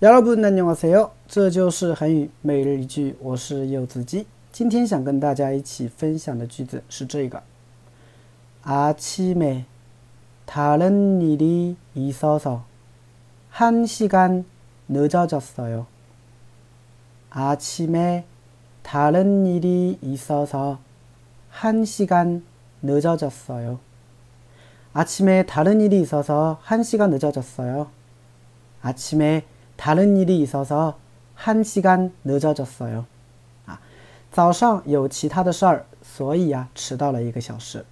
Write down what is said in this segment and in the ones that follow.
여러분안녕하세요，这就是韩语每日一句，我是柚子鸡。今天想跟大家一起分享的句子是这个：아침에다른일이있어서한시간늦어졌어요아침에다른일이있어서한시간늦어졌어요아침에다른일이있어서한시간늦어졌어요아침에 다른일이있어서한시간늦어졌어요啊，早上有其他的事儿，所以呀迟到了一个小时，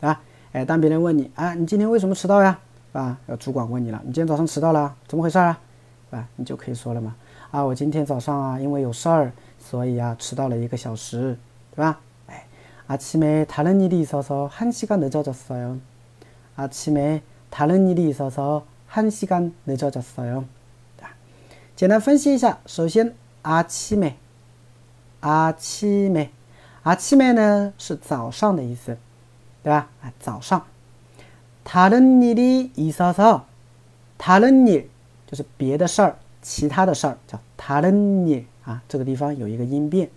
对吧？哎，当别人问你啊，你今天为什么迟到呀？啊，要主管问你了，你今天早上迟到了，怎么回事啊？啊，你就可以说了嘛，啊，我今天早上啊因为有事儿，所以呀迟到了一个小时，对吧？哎，아침에다른일이있어서한시간늦어졌어요아침에다른일이있어서한시간늦어졌어요 简单分析一下，首先阿七美，阿七美，阿七美呢是早上的意思，对吧？啊，早上。다른일이있어 서， 다른 일就是别的事儿，其他的事儿叫다른 일啊。这个地方有一个音变，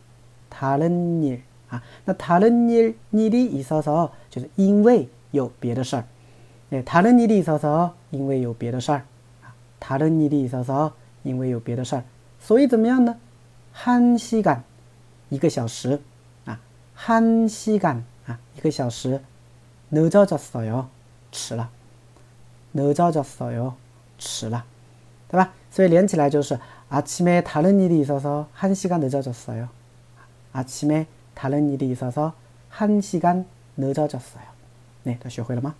다른 일啊。那다른일일이있어서就是因为有别的事儿，哎，다른일이있어서因为有别的事儿啊，다른일이있어서 因为有别的事儿，所以怎么样呢？한시 간， 一个小时啊，한시 간， 啊，一个小时，늦어졌어 요， 迟了，늦어졌어 요， 迟了，对吧？所以连起来就是아침에다른일이있어서한시간늦어졌어 요。 아침에다른일이있어서한시간늦어졌어 요。 那都学会了吗？